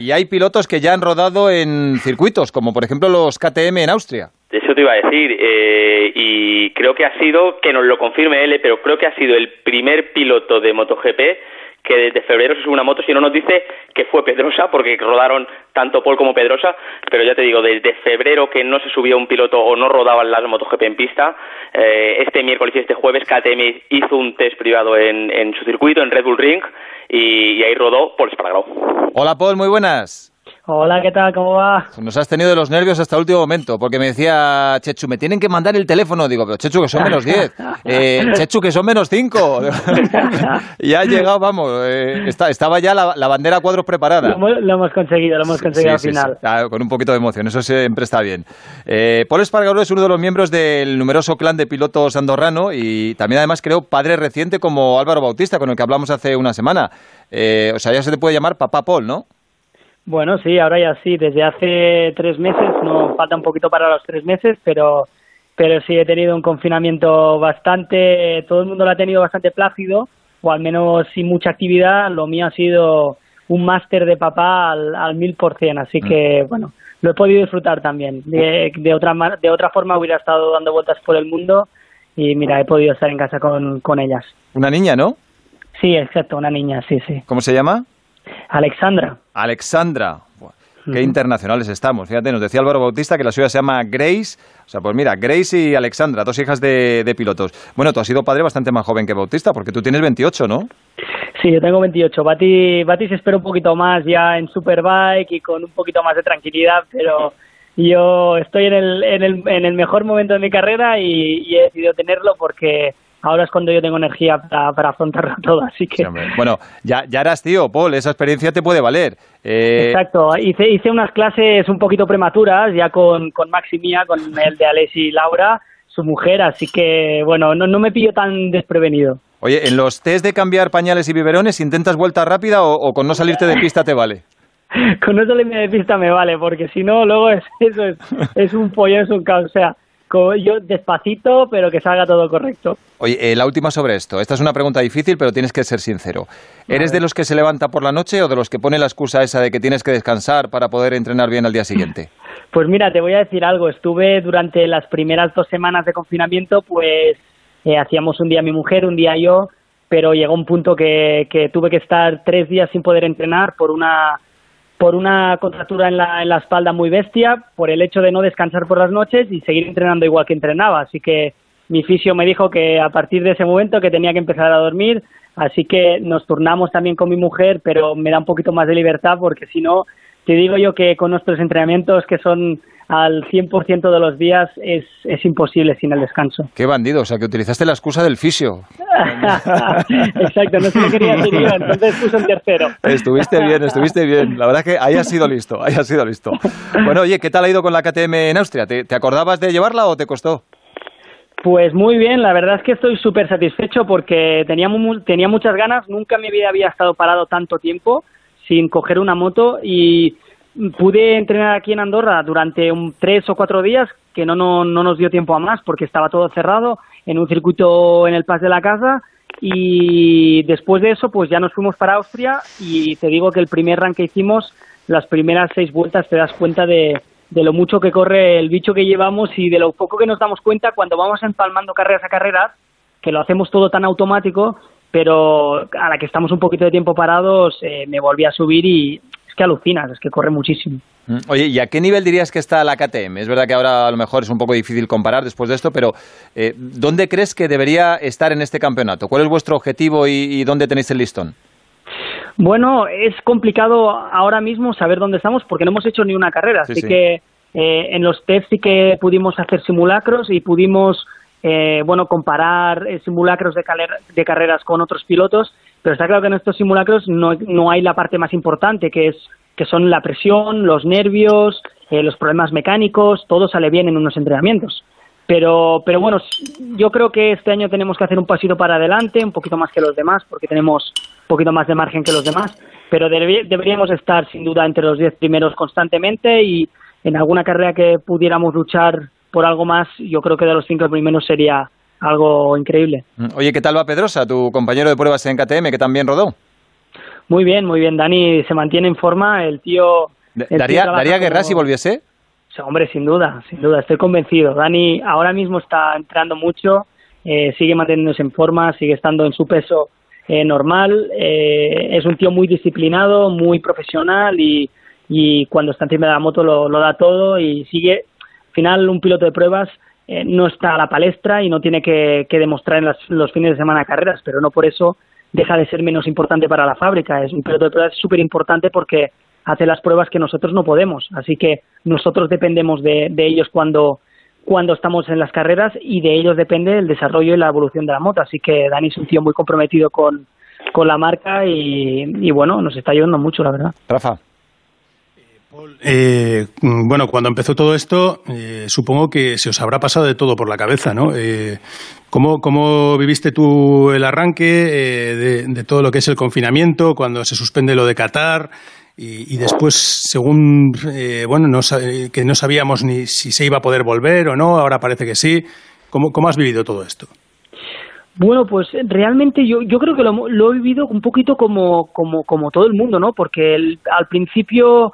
Y hay pilotos que ya han rodado en circuitos, como por ejemplo los KTM en Austria. Eso te iba a decir, eh, y creo que ha sido, que nos lo confirme él, pero creo que ha sido el primer piloto de MotoGP que desde febrero se sube una moto, si no nos dice que fue Pedrosa, porque rodaron tanto Paul como Pedrosa, pero ya te digo, desde febrero que no se subió un piloto o no rodaban las MotoGP en pista, eh, este miércoles y este jueves KTM hizo un test privado en, en su circuito, en Red Bull Ring, y, ahí rodó Paul Espargaró. Hola Paul, muy buenas. Hola, ¿qué tal? ¿Cómo va? Nos has tenido de los nervios hasta el último momento, porque me decía Chechu, me tienen que mandar el teléfono. Digo, pero Chechu, que son menos 10. Eh, Chechu, que son menos 5. y ha llegado, vamos, eh, estaba ya la, bandera a cuadros preparada. Lo, hemos conseguido, lo hemos conseguido al final. con un poquito de emoción, eso siempre está bien. Eh, Paul Espargaró es uno de los miembros del numeroso clan de pilotos andorrano y también además creo padre reciente como Álvaro Bautista, con el que hablamos hace una semana. Eh, o sea, ya se te puede llamar papá Paul, ¿no? Bueno, sí, ahora ya sí, desde hace tres meses, no falta un poquito para los tres meses, pero, pero sí he tenido un confinamiento bastante, todo el mundo lo ha tenido bastante plácido, o al menos sin mucha actividad, lo mío ha sido un máster de papá al mil por cien, así que, mm. bueno, lo he podido disfrutar también. De, de, otra, de otra forma hubiera estado dando vueltas por el mundo y mira, he podido estar en casa con, con ellas. Una niña, ¿no? Sí, exacto, una niña, sí, sí. ¿Cómo se llama? Alexandra. Alexandra. Qué internacionales estamos. Fíjate, nos decía Álvaro Bautista que la suya se llama Grace. O sea, pues mira, Grace y Alexandra, dos hijas de, pilotos. Bueno, tú has sido padre bastante más joven que Bautista, porque tú tienes 28, ¿no? Sí, yo tengo 28. Bati, Bati se espera un poquito más ya en Superbike y con un poquito más de tranquilidad, pero yo estoy en el, en el, en el mejor momento de mi carrera y he decidido tenerlo porque ahora es cuando yo tengo energía para, para afrontarlo todo, así que... bueno, ya, ya eras tío, Paul, esa experiencia te puede valer. Eh, Exacto, hice, hice unas clases un poquito prematuras, ya con, con Max y Mía, con el de Alessi y Laura, su mujer, así que, bueno, no, no me pillo tan desprevenido. Oye, en los test de cambiar pañales y biberones, ¿intentas vuelta rápida o, con no salirte de pista te vale? con no salirme de pista me vale, porque si no, luego es, eso es, es un pollo, es un caos. O sea, yo despacito, pero que salga todo correcto. Oye, eh, la última sobre esto. Esta es una pregunta difícil, pero tienes que ser sincero. ¿Eres de los que se levanta por la noche o de los que pone la excusa esa de que tienes que descansar para poder entrenar bien al día siguiente? Pues mira, te voy a decir algo. Estuve durante las primeras dos semanas de confinamiento, pues eh, hacíamos un día mi mujer, un día yo, pero llegó un punto que tuve que estar tres días sin poder entrenar por una por una contractura en la, en la espalda muy bestia, por el hecho de no descansar por las noches y seguir entrenando igual que entrenaba. Así que mi fisio me dijo que a partir de ese momento que tenía que empezar a dormir, así que nos turnamos también con mi mujer, pero me da un poquito más de libertad porque si no, te digo yo que con nuestros entrenamientos que son al 100% de los días es, es imposible sin el descanso. Qué bandido, o sea que utilizaste la excusa del fisio. Exacto, no se lo quería decir yo, entonces puse un tercero. Estuviste bien, estuviste bien. La verdad que ahí has sido listo, ahí has sido listo. Bueno, oye, ¿qué tal ha ido con la KTM en Austria? ¿Te, te acordabas de llevarla o te costó? Pues muy bien, la verdad es que estoy súper satisfecho porque tenía, tenía muchas ganas, nunca en mi vida había estado parado tanto tiempo sin coger una moto y pude entrenar aquí en Andorra durante un tres o cuatro días que no, no, no nos dio tiempo a más porque estaba todo cerrado en un circuito en el Pas de la Casa. Y después de eso pues ya nos fuimos para Austria y te digo que el primer run que hicimos las primeras seis vueltas te das cuenta de, de lo mucho que corre el bicho que llevamos y de lo poco que nos damos cuenta cuando vamos empalmando carreras a carreras que lo hacemos todo tan automático pero a la que estamos un poquito de tiempo parados eh, me volví a subir y que alucinas, es que corre muchísimo. Mm, oye, ¿y a qué nivel dirías que está la KTM? Es verdad que ahora a lo mejor es un poco difícil comparar después de esto, pero eh, ¿dónde crees que debería estar en este campeonato? ¿Cuál es vuestro objetivo y, dónde tenéis el listón? Bueno, es complicado ahora mismo saber dónde estamos porque no hemos hecho ni una carrera, así que eh, en los test sí que pudimos hacer simulacros y pudimos eh, bueno comparar simulacros de, carreras con otros pilotos pero está claro que en estos simulacros no, no hay la parte más importante, que es que son la presión, los nervios, eh, los problemas mecánicos, todo sale bien en unos entrenamientos. Pero, pero bueno, yo creo que este año tenemos que hacer un pasito para adelante, un poquito más que los demás, porque tenemos un poquito más de margen que los demás, pero deberíamos estar sin duda entre los diez primeros constantemente y en alguna carrera que pudiéramos luchar por algo más, yo creo que de los cinco primeros sería, algo increíble. Mm, oye, ¿qué tal va Pedrosa, tu compañero de pruebas en KTM, que también rodó? Muy bien, muy bien. Dani se mantiene en forma. El tío. ¿Daría, ¿daría guerra si volviese? hombre, sin duda, sin duda. Estoy convencido. Dani ahora mismo está entrando mucho. Eh, sigue manteniéndose en forma, sigue estando en su peso eh, normal. Eh, es un tío muy disciplinado, muy profesional y, y cuando está encima de la moto lo, lo da todo y sigue. Al final, un piloto de pruebas eh, no está a la palestra y no tiene que, demostrar en los fines de semana carreras, pero no por eso deja de ser menos importante para la fábrica. Es un piloto de pruebas súper importante porque hace las pruebas que nosotros no podemos. Así que nosotros dependemos de, ellos cuando, cuando estamos en las carreras y de ellos depende el desarrollo y la evolución de la moto. Así que Dani es un tío muy comprometido con, con la marca y, y bueno, nos está ayudando mucho, la verdad. Rafa. Eh, bueno, cuando empezó todo esto, eh, supongo que se os habrá pasado de todo por la cabeza, ¿no? Eh, ¿cómo, viviste tú el arranque de, todo lo que es el confinamiento, cuando se suspende lo de Qatar? Y, después, según, bueno, no, que no sabíamos ni si se iba a poder volver o no, ahora parece que sí. ¿Cómo, cómo has vivido todo esto? Bueno, pues realmente yo, yo creo que lo, he vivido un poquito como, como, como todo el mundo, ¿no? Porque al principio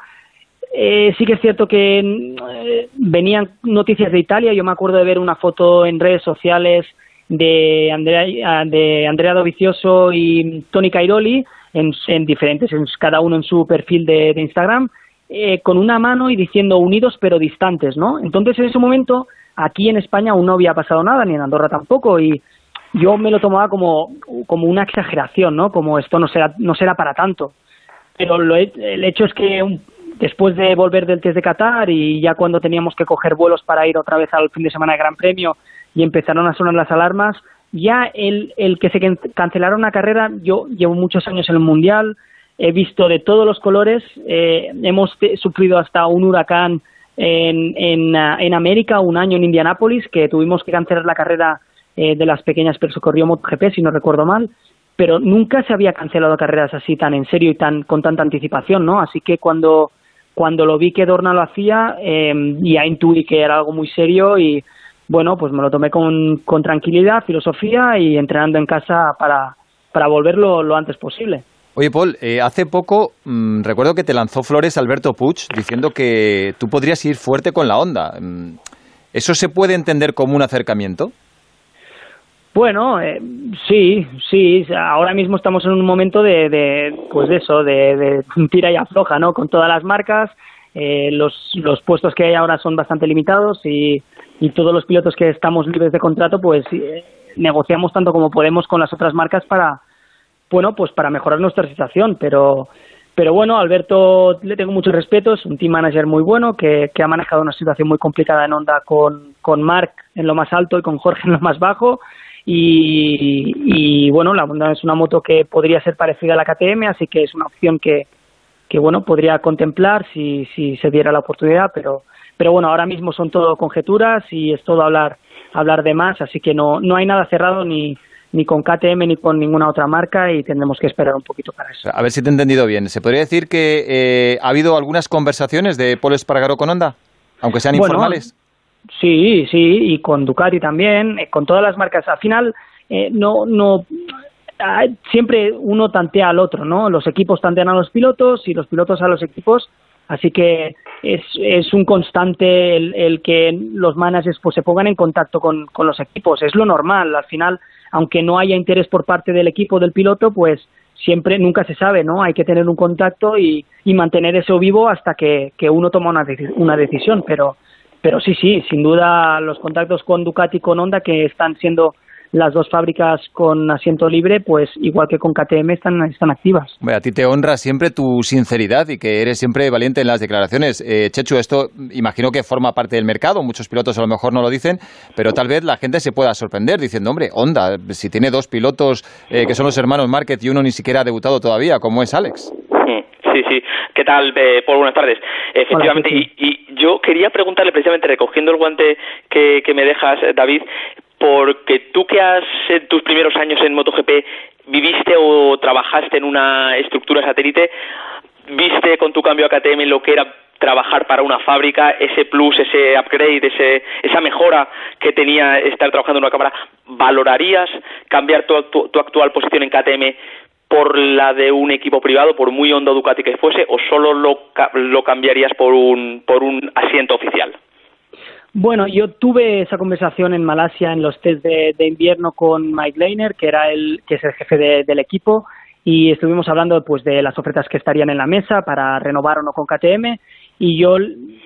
eh, sí que es cierto que eh, venían noticias de Italia. Yo me acuerdo de ver una foto en redes sociales de Andrea, de Andrea y Tony Cairoli en, diferentes, en, cada uno en su perfil de, Instagram, eh, con una mano y diciendo unidos pero distantes, ¿no? Entonces en ese momento aquí en España aún no había pasado nada, ni en Andorra tampoco, y yo me lo tomaba como, como una exageración, ¿no? Como esto no será, no será para tanto. Pero lo, el hecho es que después de volver del test de Qatar y ya cuando teníamos que coger vuelos para ir otra vez al fin de semana de Gran Premio y empezaron a sonar las alarmas, ya el, el que se cancelara una carrera, yo llevo muchos años en el Mundial, he visto de todos los colores, eh, hemos sufrido hasta un huracán en, en, en, América, un año en Indianápolis, que tuvimos que cancelar la carrera eh, de las pequeñas, pero se corrió MotoGP, si no recuerdo mal, pero nunca se había cancelado carreras así tan en serio y tan con tanta anticipación, ¿no? Así que cuando cuando lo vi que Dorna lo hacía, eh, ya intuí que era algo muy serio y bueno, pues me lo tomé con, con tranquilidad, filosofía y entrenando en casa para, para volverlo lo antes posible. Oye, Paul, eh, hace poco mm, recuerdo que te lanzó flores Alberto Puig diciendo que tú podrías ir fuerte con la onda. Mm, ¿Eso se puede entender como un acercamiento? Bueno, eh, sí, sí. Ahora mismo estamos en un momento de, de pues de eso, de, de, tira y afloja, ¿no? Con todas las marcas, eh, los, los puestos que hay ahora son bastante limitados y, todos los pilotos que estamos libres de contrato, pues eh, negociamos tanto como podemos con las otras marcas para, bueno, pues para mejorar nuestra situación. Pero, pero bueno, Alberto le tengo mucho respeto, es un team manager muy bueno que, que ha manejado una situación muy complicada en Honda con, con Mark en lo más alto y con Jorge en lo más bajo y, bueno, la Honda es una moto que podría ser parecida a la KTM, así que es una opción que, que bueno, podría contemplar si, si se diera la oportunidad, pero, pero bueno, ahora mismo son todo conjeturas y es todo hablar, hablar de más, así que no, no hay nada cerrado ni, ni con KTM ni con ninguna otra marca y tendremos que esperar un poquito para eso. A ver si te he entendido bien. ¿Se podría decir que eh, ha habido algunas conversaciones de Paul Espargaro con Honda, aunque sean informales? Sí, sí, y con Ducati también, eh, con todas las marcas. Al final, eh, no, no, siempre uno tantea al otro, ¿no? Los equipos tantean a los pilotos y los pilotos a los equipos, así que es, es un constante el, el que los managers pues, se pongan en contacto con, con los equipos. Es lo normal, al final, aunque no haya interés por parte del equipo del piloto, pues siempre, nunca se sabe, ¿no? Hay que tener un contacto y, y mantener eso vivo hasta que, que uno toma una, una decisión, pero pero sí, sí, sin duda los contactos con Ducati y con Honda, que están siendo las dos fábricas con asiento libre, pues igual que con KTM están, están activas. a ti te honra siempre tu sinceridad y que eres siempre valiente en las declaraciones. Eh, Chechu, esto imagino que forma parte del mercado, muchos pilotos a lo mejor no lo dicen, pero tal vez la gente se pueda sorprender diciendo, hombre, Honda, si tiene dos pilotos eh, que son los hermanos Márquez y uno ni siquiera ha debutado todavía, como es Alex. Sí, sí. ¿Qué tal, eh, Paul? Buenas tardes. Efectivamente, y, yo quería preguntarle precisamente, recogiendo el guante que, me dejas, eh, David, porque tú que has en tus primeros años en MotoGP viviste o trabajaste en una estructura satélite, viste con tu cambio a KTM lo que era trabajar para una fábrica, ese plus, ese upgrade, ese, esa mejora que tenía estar trabajando en una cámara, ¿valorarías cambiar tu, tu actual posición en KTM por la de un equipo privado, por muy hondo Ducati que fuese, o solo lo, lo cambiarías por un, por un asiento oficial? Bueno, yo tuve esa conversación en Malasia en los test de, invierno con Mike Leiner, que era el que es el jefe del equipo, y estuvimos hablando pues de las ofertas que estarían en la mesa para renovar o no con KTM y yo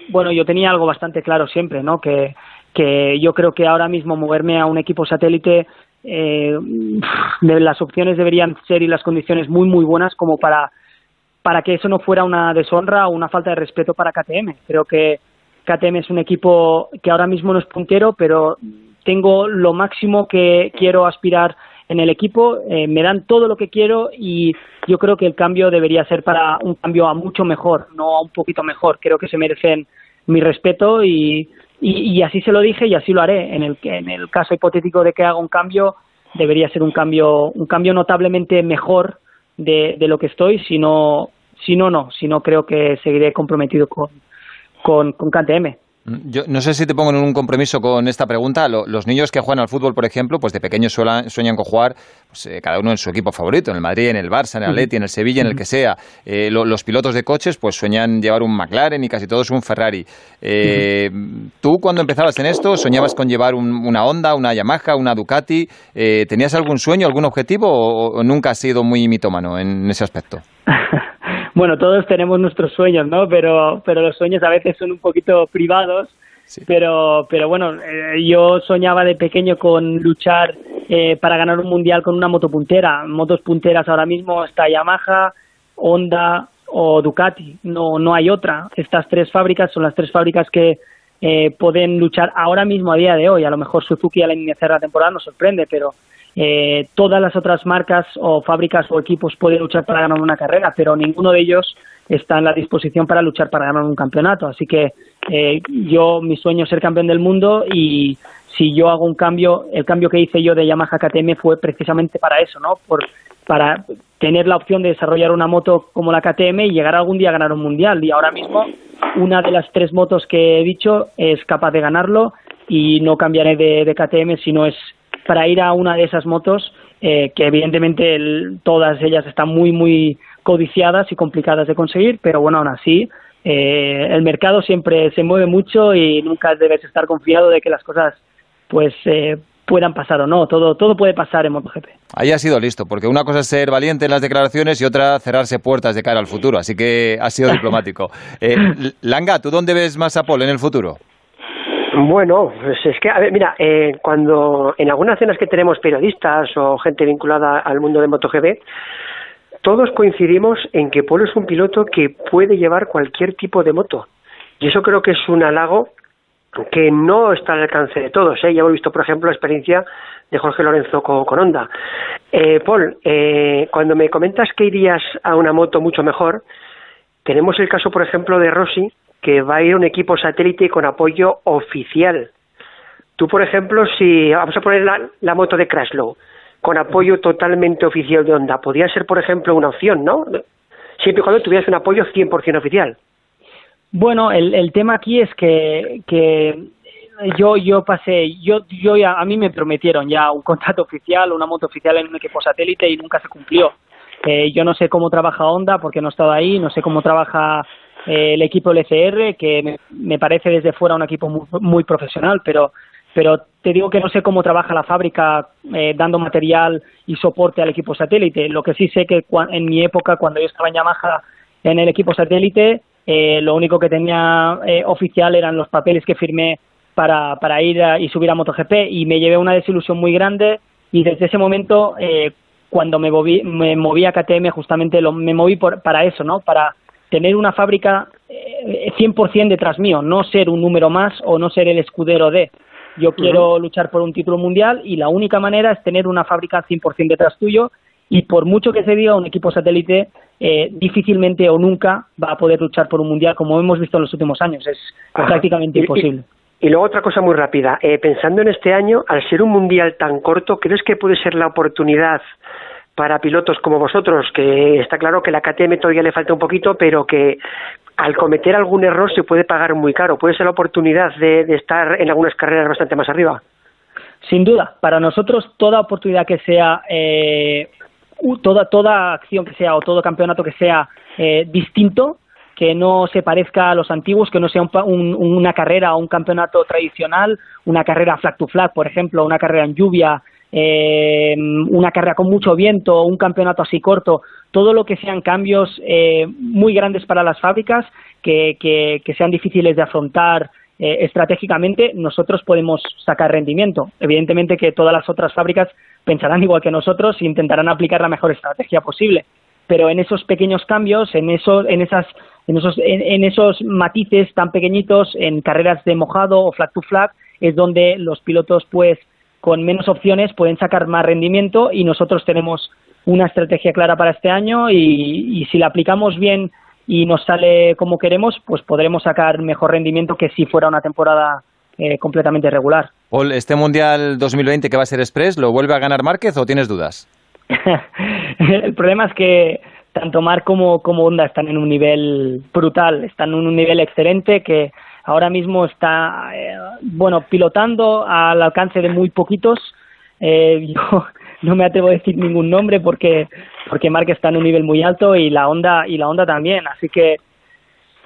bueno yo tenía algo bastante claro siempre no que que yo creo que ahora mismo moverme a un equipo satélite eh, las opciones deberían ser y las condiciones muy muy buenas como para para que eso no fuera una deshonra o una falta de respeto para KTM creo que KTM es un equipo que ahora mismo no es puntero pero tengo lo máximo que quiero aspirar en el equipo, eh, me dan todo lo que quiero y yo creo que el cambio debería ser para un cambio a mucho mejor, no a un poquito mejor. Creo que se merecen mi respeto y, y, así se lo dije y así lo haré. En el, en el caso hipotético de que haga un cambio, debería ser un cambio, un cambio notablemente mejor de, de lo que estoy, si no, si no, no, si no creo que seguiré comprometido con, con, con KTM. Yo no sé si te pongo en un compromiso con esta pregunta. los niños que juegan al fútbol, por ejemplo, pues de pequeños sueñan con jugar pues, eh, cada uno en su equipo favorito, en el Madrid, en el Barça, en el Atleti, en el Sevilla, en el que sea. Eh, los pilotos de coches pues sueñan llevar un McLaren y casi todos un Ferrari. Eh, ¿Tú cuando empezabas en esto soñabas con llevar una Honda, una Yamaha, una Ducati? ¿Tenías algún sueño, algún objetivo o, nunca has sido muy mitómano en ese aspecto? bueno, todos tenemos nuestros sueños, ¿no? Pero, pero los sueños a veces son un poquito privados. Pero, pero bueno, eh, yo soñaba de pequeño con luchar eh, para ganar un mundial con una moto puntera. Motos punteras ahora mismo está Yamaha, Honda o Ducati. No, no hay otra. Estas tres fábricas son las tres fábricas que eh, pueden luchar ahora mismo a día de hoy. A lo mejor Suzuki al iniciar la temporada nos sorprende, pero eh, todas las otras marcas o fábricas o equipos pueden luchar para ganar una carrera, pero ninguno de ellos está en la disposición para luchar para ganar un campeonato. Así que eh, yo, mi sueño es ser campeón del mundo y si yo hago un cambio, el cambio que hice yo de Yamaha KTM fue precisamente para eso, ¿no? Por, para tener la opción de desarrollar una moto como la KTM y llegar algún día a ganar un mundial. Y ahora mismo una de las tres motos que he dicho es capaz de ganarlo y no cambiaré de, de KTM si no es para ir a una de esas motos eh, que evidentemente todas ellas están muy muy codiciadas y complicadas de conseguir pero bueno aún así eh, el mercado siempre se mueve mucho y nunca debes estar confiado de que las cosas pues eh, puedan pasar o no. Todo, todo puede pasar en MotoGP. Ahí ha sido listo, porque una cosa es ser valiente en las declaraciones y otra cerrarse puertas de cara al futuro. Así que ha sido diplomático. Langa, ¿tú dónde ves más a Paul en el futuro? Bueno, pues es que, a ver, mira, eh, cuando en algunas cenas que tenemos periodistas o gente vinculada al mundo de MotoGP, todos coincidimos en que Polo es un piloto que puede llevar cualquier tipo de moto. Y eso creo que es un halago que no está al alcance de todos. ¿eh? Ya hemos visto, por ejemplo, la experiencia de Jorge Lorenzo con, Honda. Eh, Paul, eh, cuando me comentas que irías a una moto mucho mejor, tenemos el caso, por ejemplo, de Rossi, que va a ir un equipo satélite con apoyo oficial. Tú, por ejemplo, si vamos a poner la, moto de Crashlow con apoyo totalmente oficial de Honda, podría ser, por ejemplo, una opción, ¿no? Siempre y cuando tuvieras un apoyo 100% oficial. Bueno, el, el tema aquí es que, que yo yo pasé, yo yo ya, a mí me prometieron ya un contrato oficial, una moto oficial en un equipo satélite y nunca se cumplió. Eh, yo no sé cómo trabaja Honda porque no he estado ahí, no sé cómo trabaja el equipo LCR, que me, parece desde fuera un equipo muy, profesional, pero, pero te digo que no sé cómo trabaja la fábrica eh, dando material y soporte al equipo satélite. Lo que sí sé que en mi época, cuando yo estaba en Yamaha en el equipo satélite, eh, lo único que tenía oficial eran los papeles que firmé para, para ir y subir a MotoGP y me llevé una desilusión muy grande y desde ese momento cuando me moví, me moví a KTM justamente lo, me moví por, para eso, ¿no? Para tener una fábrica eh, 100% detrás mío, no ser un número más o no ser el escudero de. Yo quiero luchar por un título mundial y la única manera es tener una fábrica 100% detrás tuyo y por mucho que se diga un equipo satélite, eh, difícilmente o nunca va a poder luchar por un mundial como hemos visto en los últimos años. Es prácticamente imposible. Y, luego otra cosa muy rápida. Eh, pensando en este año, al ser un mundial tan corto, ¿crees que puede ser la oportunidad para pilotos como vosotros, que está claro que la KTM todavía le falta un poquito, pero que al cometer algún error se puede pagar muy caro. Puede ser la oportunidad de, estar en algunas carreras bastante más arriba. Sin duda, para nosotros toda oportunidad que sea eh, toda, toda acción que sea o todo campeonato que sea eh, distinto, que no se parezca a los antiguos, que no sea una carrera o un campeonato tradicional, una carrera flag to flag, por ejemplo, una carrera en lluvia, eh, una carrera con mucho viento, un campeonato así corto, todo lo que sean cambios eh, muy grandes para las fábricas, que, que, sean difíciles de afrontar eh, estratégicamente, nosotros podemos sacar rendimiento. Evidentemente que todas las otras fábricas pensarán igual que nosotros e intentarán aplicar la mejor estrategia posible. Pero en esos pequeños cambios, en, eso, en, esas, en, esos, en esos matices tan pequeñitos, en carreras de mojado o flag to flag, es donde los pilotos pues con menos opciones pueden sacar más rendimiento y nosotros tenemos una estrategia clara para este año y, si la aplicamos bien y nos sale como queremos, pues podremos sacar mejor rendimiento que si fuera una temporada eh, completamente regular. Paul, ¿este Mundial 2020 que va a ser Express, lo vuelve a ganar Márquez o tienes dudas? el problema es que tanto Mar como, como Honda están en un nivel brutal, están en un nivel excelente que ahora mismo está, eh, bueno, pilotando al alcance de muy poquitos. Eh, yo no me atrevo a decir ningún nombre porque porque Mark está en un nivel muy alto y la Honda y la Honda también, así que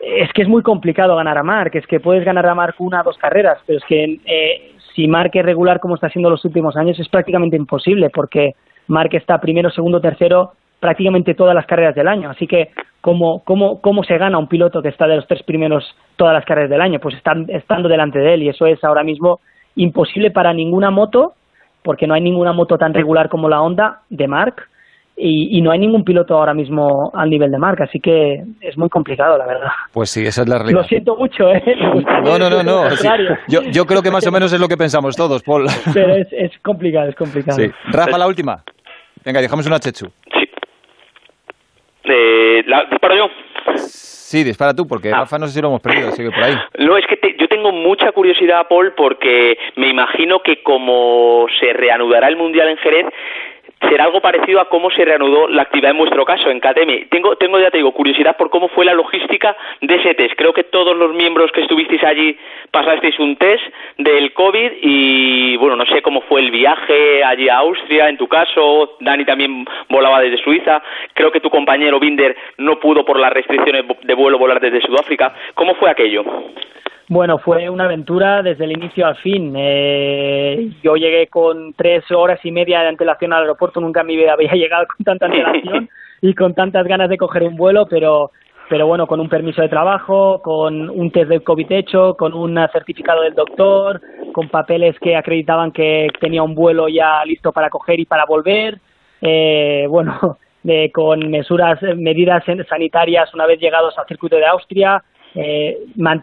es que es muy complicado ganar a Mark, es que puedes ganar a Mark una o dos carreras, pero es que eh, si Mark es regular como está haciendo los últimos años es prácticamente imposible porque Mark está primero, segundo, tercero prácticamente todas las carreras del año. Así que, ¿cómo, cómo, cómo se gana un piloto que está de los tres primeros todas las carreras del año? Pues están, estando delante de él y eso es ahora mismo imposible para ninguna moto, porque no hay ninguna moto tan regular como la Honda de Mark y, no hay ningún piloto ahora mismo al nivel de Mark, así que es muy complicado, la verdad. Pues sí, esa es la realidad. Lo siento mucho, ¿eh? No, no, no, no. Yo, yo creo que más o menos es lo que pensamos todos, Paul. Pero es, es complicado, es complicado. Sí. Rafa, la última. Venga, dejamos una chechu. Eh, la, ¿Disparo yo? Sí, dispara tú, porque ah. Rafa no sé si lo hemos perdido, sigue por ahí. No, es que yo tengo mucha curiosidad, Paul, porque me imagino que como se reanudará el Mundial en Jerez, será algo parecido a cómo se reanudó la actividad en vuestro caso, en KTM. Tengo, tengo ya te digo, curiosidad por cómo fue la logística de ese test. Creo que todos los miembros que estuvisteis allí pasasteis un test del COVID y, bueno, no sé cómo fue el viaje allí a Austria, en tu caso. Dani también volaba desde Suiza. Creo que tu compañero Binder no pudo por las restricciones de vuelo volar desde Sudáfrica. ¿Cómo fue aquello? Bueno, fue una aventura desde el inicio al fin. Eh, yo llegué con tres horas y media de antelación al aeropuerto, nunca en mi vida había llegado con tanta antelación y con tantas ganas de coger un vuelo, pero, pero bueno, con un permiso de trabajo, con un test del COVID hecho, con un certificado del doctor, con papeles que acreditaban que tenía un vuelo ya listo para coger y para volver. Eh, bueno, de, con mesuras, medidas sanitarias una vez llegados al circuito de Austria eh,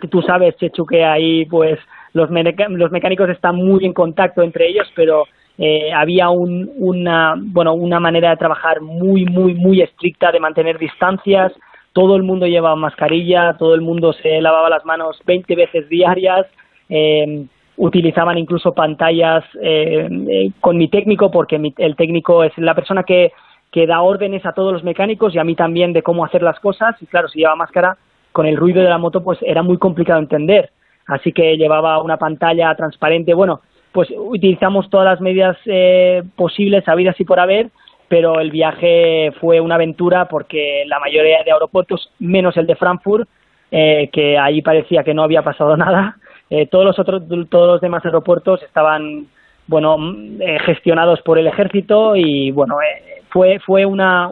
tú sabes, Chechu, que ahí pues los, los mecánicos están muy en contacto entre ellos, pero eh, había un, una, bueno, una manera de trabajar muy, muy, muy estricta de mantener distancias. Todo el mundo llevaba mascarilla, todo el mundo se lavaba las manos 20 veces diarias. Eh, utilizaban incluso pantallas eh, eh, con mi técnico, porque el técnico es la persona que, que da órdenes a todos los mecánicos y a mí también de cómo hacer las cosas. Y claro, si lleva máscara, con el ruido de la moto pues era muy complicado entender. Así que llevaba una pantalla transparente. Bueno, pues utilizamos todas las medidas eh, posibles, habidas y por haber, pero el viaje fue una aventura porque la mayoría de aeropuertos, menos el de Frankfurt, eh, que ahí parecía que no había pasado nada, eh, todos los otros, todos los demás aeropuertos estaban, bueno, gestionados por el ejército y bueno, fue fue una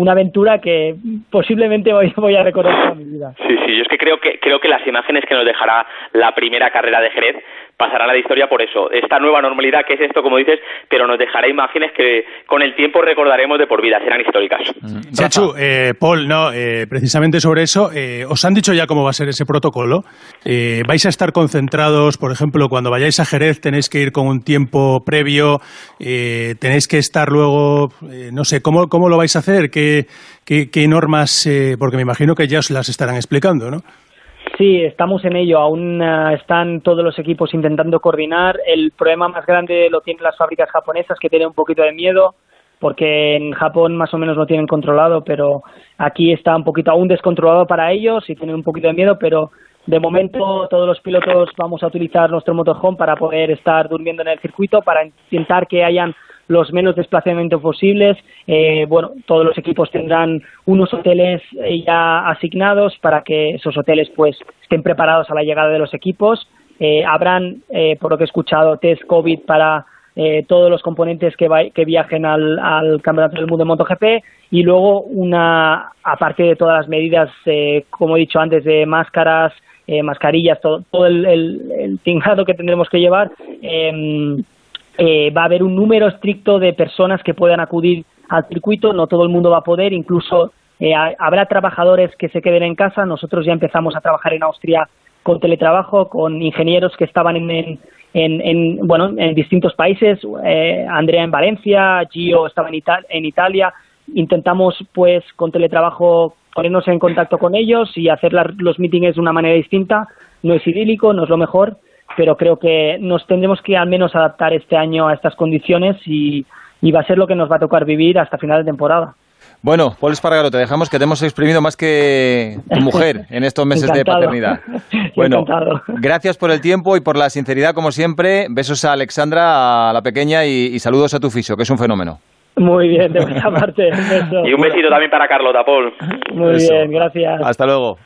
una aventura que posiblemente voy, voy a recordar toda mi vida. Sí, sí, yo es que creo que creo que las imágenes que nos dejará la primera carrera de Jerez pasarán a la historia por eso. Esta nueva normalidad que es esto, como dices, pero nos dejará imágenes que con el tiempo recordaremos de por vida, serán históricas. Chachu, mm. eh, Paul, no, eh, precisamente sobre eso, eh, ¿os han dicho ya cómo va a ser ese protocolo? ¿Vais a estar concentrados, por ejemplo, cuando vayáis a Jerez tenéis que ir con un tiempo previo, tenéis que estar luego, no sé, ¿cómo, ¿cómo lo vais a hacer? ¿Qué, qué, qué normas? porque me imagino que ya os las estarán explicando, ¿no? Sí, estamos en ello. Aún eh, están todos los equipos intentando coordinar. El problema más grande lo tienen las fábricas japonesas que tienen un poquito de miedo porque en Japón más o menos lo tienen controlado, pero aquí está un poquito aún descontrolado para ellos y tienen un poquito de miedo, pero de momento todos los pilotos vamos a utilizar nuestro motorhome para poder estar durmiendo en el circuito, para intentar que hayan los menos desplazamientos posibles. Eh, bueno, todos los equipos tendrán unos hoteles eh, ya asignados para que esos hoteles pues estén preparados a la llegada de los equipos. Eh, habrán, por lo que he escuchado, test COVID para todos los componentes que, que viajen al, al, Campeonato del Mundo de MotoGP y luego una, aparte de todas las medidas, como he dicho antes, de máscaras, mascarillas, todo, todo el, el, el, que tendremos que llevar, eh, va a haber un número estricto de personas que puedan acudir al circuito, no todo el mundo va a poder, incluso eh, habrá trabajadores que se queden en casa, nosotros ya empezamos a trabajar en Austria con teletrabajo, con ingenieros que estaban en, en, bueno, en distintos países, eh, Andrea en Valencia, Gio estaba en, en Italia, intentamos pues con teletrabajo ponernos en contacto con ellos y hacer los meetings de una manera distinta, no es idílico, no es lo mejor, pero creo que nos tendremos que al menos adaptar este año a estas condiciones y, va a ser lo que nos va a tocar vivir hasta final de temporada. Bueno, Paul Espargaro, te dejamos que te hemos exprimido más que tu mujer en estos meses de paternidad. Bueno, gracias por el tiempo y por la sinceridad, como siempre. Besos a Alexandra, a la pequeña, y, saludos a tu fisio, que es un fenómeno. Muy bien, de vuestra parte. Y un besito también para Carlota, Paul. Muy bien, gracias. Hasta luego.